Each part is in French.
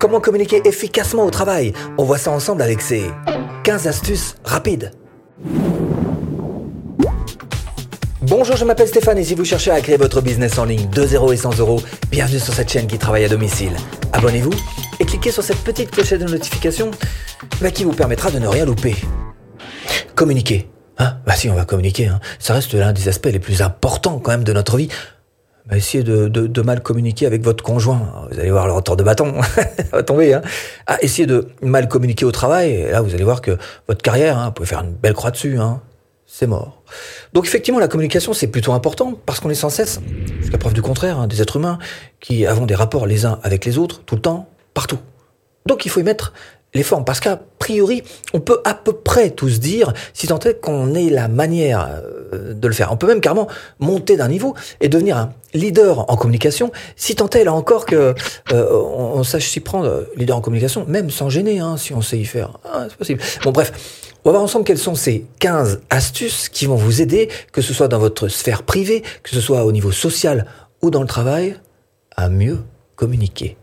Comment communiquer efficacement au travail? On voit ça ensemble avec ces 15 astuces rapides. Bonjour, je m'appelle Stéphane et si vous cherchez à créer votre business en ligne de 0 et 100 euros, bienvenue sur cette chaîne qui travaille à domicile. Abonnez-vous et cliquez sur cette petite clochette de notification bah, qui vous permettra de ne rien louper. Communiquer. Hein? Bah si, on va communiquer. Hein. Ça reste l'un des aspects les plus importants quand même de notre vie. Essayez de, mal communiquer avec votre conjoint. Vous allez voir le retour de bâton. Va tomber. Hein. Ah, essayez de mal communiquer au travail. Là, vous allez voir que votre carrière, hein, vous pouvez faire une belle croix dessus. Hein. C'est mort. Donc effectivement, la communication, c'est plutôt important parce qu'on est sans cesse, jusqu'à preuve du contraire, des êtres humains qui avons des rapports les uns avec les autres, tout le temps, partout. Donc il faut y mettre les formes, parce qu'a priori, on peut à peu près tous dire, si tant est qu'on ait la manière euh, de le faire. On peut même carrément monter d'un niveau et devenir un leader en communication, si tant est là encore que euh, on, sache s'y prendre, euh, leader en communication, même sans gêner, hein, si on sait y faire. Ah, c'est possible. Bon bref, on va voir ensemble quelles sont ces 15 astuces qui vont vous aider, que ce soit dans votre sphère privée, que ce soit au niveau social ou dans le travail, à mieux communiquer.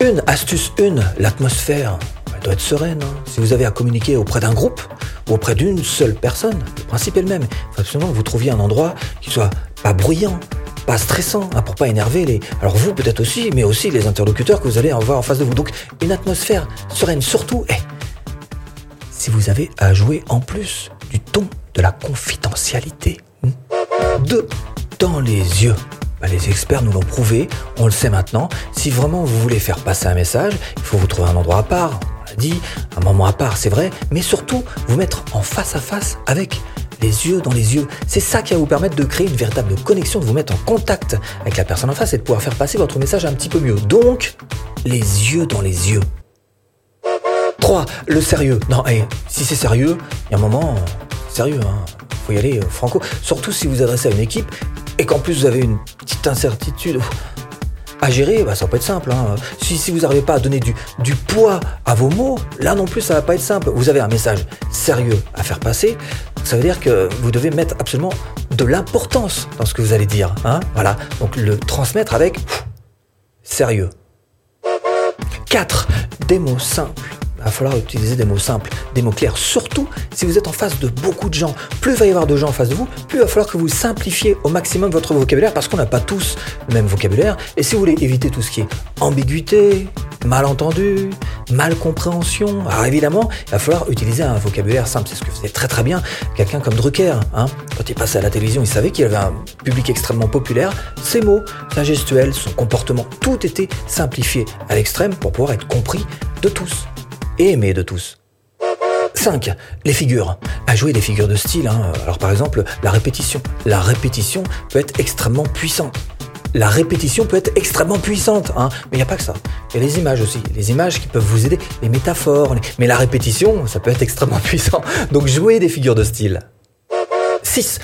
Une astuce, une, l'atmosphère. Doit être sereine. Hein. Si vous avez à communiquer auprès d'un groupe ou auprès d'une seule personne, le principe est le même. Il faut absolument que vous trouviez un endroit qui soit pas bruyant, pas stressant, hein, pour pas énerver les. Alors vous peut-être aussi, mais aussi les interlocuteurs que vous allez avoir en face de vous. Donc une atmosphère sereine, surtout. Eh, si vous avez à jouer en plus du ton de la confidentialité. Deux, dans les yeux. Bah, les experts nous l'ont prouvé, on le sait maintenant. Si vraiment vous voulez faire passer un message, il faut vous trouver un endroit à part, on l'a dit, un moment à part, c'est vrai, mais surtout vous mettre en face à face avec les yeux dans les yeux. C'est ça qui va vous permettre de créer une véritable connexion, de vous mettre en contact avec la personne en face et de pouvoir faire passer votre message un petit peu mieux. Donc, les yeux dans les yeux. 3. Le sérieux. Non, si c'est sérieux, il y a un moment, sérieux, hein. Faut y aller euh, franco. Surtout si vous adressez à une équipe et qu'en plus vous avez une petite incertitude à gérer, bah, ça peut être simple. Hein. Si, si vous n'arrivez pas à donner du, du poids à vos mots, là non plus ça va pas être simple. Vous avez un message sérieux à faire passer, ça veut dire que vous devez mettre absolument de l'importance dans ce que vous allez dire. Hein. Voilà, donc le transmettre avec sérieux. 4. Des mots simples va falloir utiliser des mots simples, des mots clairs. Surtout si vous êtes en face de beaucoup de gens. Plus il va y avoir de gens en face de vous, plus il va falloir que vous simplifiez au maximum votre vocabulaire parce qu'on n'a pas tous le même vocabulaire. Et si vous voulez éviter tout ce qui est ambiguïté, malentendu, mal compréhension, alors évidemment, il va falloir utiliser un vocabulaire simple. C'est ce que faisait très très bien quelqu'un comme Drucker. Hein. Quand il passait à la télévision, il savait qu'il avait un public extrêmement populaire. Ses mots, sa gestuelle, son comportement, tout était simplifié à l'extrême pour pouvoir être compris de tous et aimé de tous. 5. Les figures. À jouer des figures de style. Hein. Alors par exemple, la répétition. La répétition peut être extrêmement puissante. La répétition peut être extrêmement puissante, hein. mais il n'y a pas que ça. Il y a les images aussi, les images qui peuvent vous aider, les métaphores. Mais la répétition, ça peut être extrêmement puissant. Donc jouez des figures de style. 6.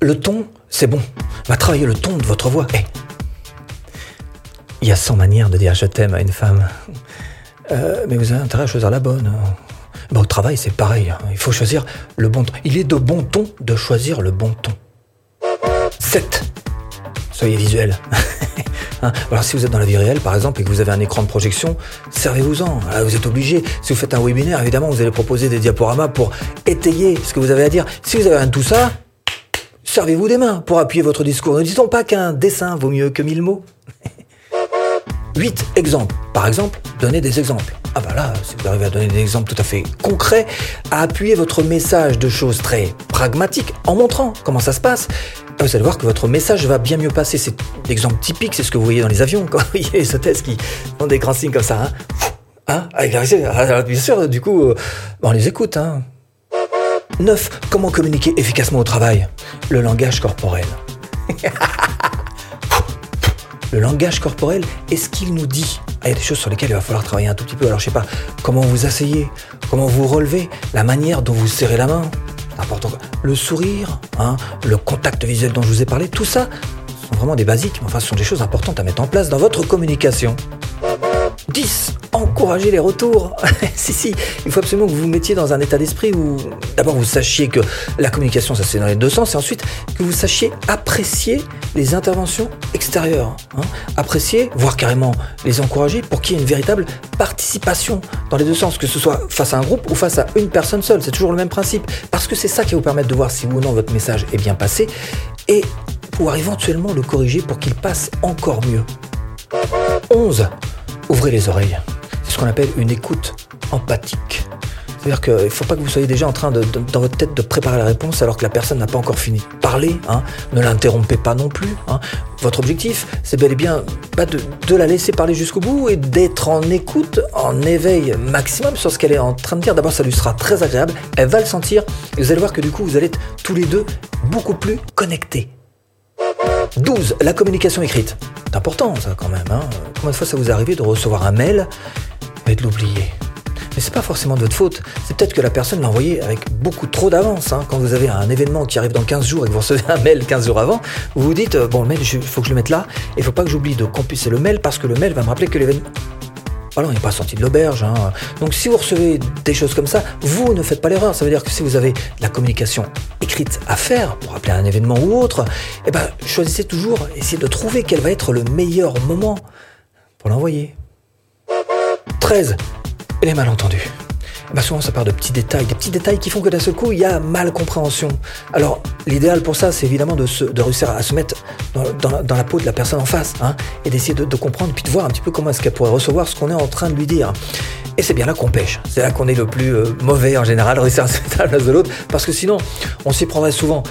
Le ton, c'est bon. Va travailler le ton de votre voix. Eh. Il y a 100 manières de dire je t'aime à une femme. Euh, mais vous avez intérêt à choisir la bonne. Bon, au travail, c'est pareil. Hein. Il faut choisir le bon ton. Il est de bon ton de choisir le bon ton. 7. Soyez visuel. Hein. Alors si vous êtes dans la vie réelle, par exemple, et que vous avez un écran de projection, servez-vous-en. Vous êtes obligé. Si vous faites un webinaire, évidemment, vous allez proposer des diaporamas pour étayer ce que vous avez à dire. Si vous avez rien de tout ça, servez-vous des mains pour appuyer votre discours. Ne disons pas qu'un dessin vaut mieux que mille mots? 8 exemples. Par exemple, donnez des exemples. Ah bah là, si vous arrivez à donner des exemples tout à fait concrets, à appuyer votre message de choses très pragmatiques en montrant comment ça se passe, vous allez voir que votre message va bien mieux passer. C'est l'exemple typique, c'est ce que vous voyez dans les avions, quand vous voyez les hôtesses qui font des grands signes comme ça. Hein, hein? Avec la ah, bien sûr, du coup, euh, on les écoute. Hein. 9. Comment communiquer efficacement au travail? Le langage corporel. le langage corporel est ce qu'il nous dit. Il y a des choses sur lesquelles il va falloir travailler un tout petit peu. Alors je sais pas, comment vous asseyez, comment vous relevez, la manière dont vous serrez la main, important. Le sourire, hein, le contact visuel dont je vous ai parlé, tout ça sont vraiment des basiques, mais enfin ce sont des choses importantes à mettre en place dans votre communication. 10. Encourager les retours. si, si, il faut absolument que vous vous mettiez dans un état d'esprit où d'abord vous sachiez que la communication, ça c'est dans les deux sens, et ensuite que vous sachiez apprécier les interventions extérieures. Hein. Apprécier, voire carrément les encourager pour qu'il y ait une véritable participation dans les deux sens, que ce soit face à un groupe ou face à une personne seule. C'est toujours le même principe, parce que c'est ça qui va vous permettre de voir si ou non votre message est bien passé, et pouvoir éventuellement le corriger pour qu'il passe encore mieux. 11. Ouvrez les oreilles. C'est ce qu'on appelle une écoute empathique. C'est-à-dire qu'il ne faut pas que vous soyez déjà en train de, dans votre tête de préparer la réponse alors que la personne n'a pas encore fini de parler. Hein. Ne l'interrompez pas non plus. Hein. Votre objectif, c'est bel et bien bah, de, la laisser parler jusqu'au bout et d'être en écoute, en éveil maximum sur ce qu'elle est en train de dire. D'abord, ça lui sera très agréable. Elle va le sentir et vous allez voir que du coup, vous allez être tous les deux beaucoup plus connectés. 12. La communication écrite. C'est important ça quand même. Hein. Combien de fois ça vous arrive de recevoir un mail et de l'oublier mais c'est pas forcément de votre faute. C'est peut-être que la personne l'a envoyé avec beaucoup trop d'avance. Hein. Quand vous avez un événement qui arrive dans 15 jours et que vous recevez un mail 15 jours avant, vous vous dites, euh, bon, le mail, il faut que je le mette là. Et il faut pas que j'oublie de compiler le mail parce que le mail va me rappeler que l'événement... Voilà, on n'est pas sorti de l'auberge. Hein. Donc si vous recevez des choses comme ça, vous ne faites pas l'erreur. Ça veut dire que si vous avez la communication écrite à faire pour appeler un événement ou autre, eh ben, choisissez toujours, essayez de trouver quel va être le meilleur moment pour l'envoyer. 13. Les malentendus bah souvent ça part de petits détails, des petits détails qui font que d'un seul coup il y a mal compréhension. Alors l'idéal pour ça c'est évidemment de, se, de réussir à se mettre dans, la peau de la personne en face hein, et d'essayer de, de, comprendre puis de voir un petit peu comment est-ce qu'elle pourrait recevoir ce qu'on est en train de lui dire. Et c'est bien là qu'on pêche, c'est là qu'on est le plus euh, mauvais en général, réussir à se mettre à la place de l'autre, parce que sinon on s'y prendrait souvent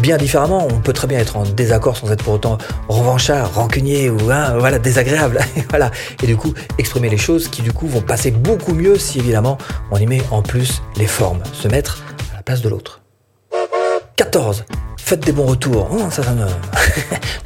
bien différemment. On peut très bien être en désaccord sans être pour autant revanchard, rancunier ou hein, voilà désagréable. voilà. Et du coup, exprimer les choses qui du coup vont passer beaucoup mieux si évidemment on y met en plus les formes, se mettre à la place de l'autre. 14 faites des bons retours. Oh, ça va non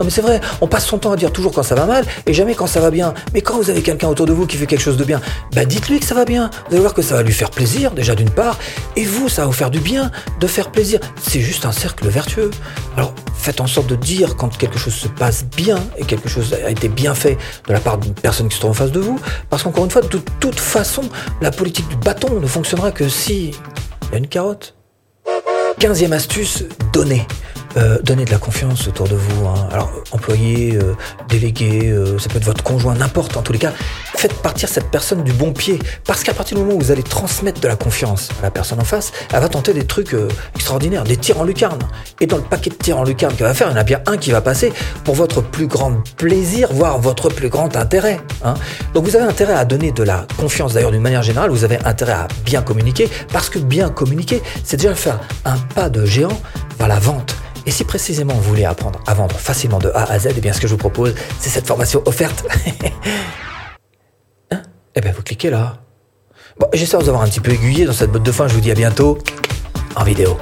mais c'est vrai, on passe son temps à dire toujours quand ça va mal et jamais quand ça va bien. Mais quand vous avez quelqu'un autour de vous qui fait quelque chose de bien, bah dites-lui que ça va bien. Vous allez voir que ça va lui faire plaisir déjà d'une part, et vous, ça va vous faire du bien de faire plaisir. C'est juste un cercle vertueux. Alors faites en sorte de dire quand quelque chose se passe bien et quelque chose a été bien fait de la part d'une personne qui se trouve en face de vous, parce qu'encore une fois, de toute façon, la politique du bâton ne fonctionnera que si il y a une carotte. Quinzième astuce, donner. Euh, donnez de la confiance autour de vous. Hein. Alors, employé, euh, délégué, euh, ça peut être votre conjoint, n'importe. En tous les cas, faites partir cette personne du bon pied. Parce qu'à partir du moment où vous allez transmettre de la confiance à la personne en face, elle va tenter des trucs extraordinaires, des tirs en lucarne. Et dans le paquet de tirs en lucarne qu'elle va faire, il y en a bien un qui va passer pour votre plus grand plaisir, voire votre plus grand intérêt. Hein. Donc, vous avez intérêt à donner de la confiance. D'ailleurs, d'une manière générale, vous avez intérêt à bien communiquer. Parce que bien communiquer, c'est déjà faire un pas de géant vers la vente. Et si précisément vous voulez apprendre à vendre facilement de A à Z, eh bien ce que je vous propose, c'est cette formation offerte. hein? Eh bien vous cliquez là. Bon, j'espère vous avoir un petit peu aiguillé dans cette botte de fin. Je vous dis à bientôt en vidéo.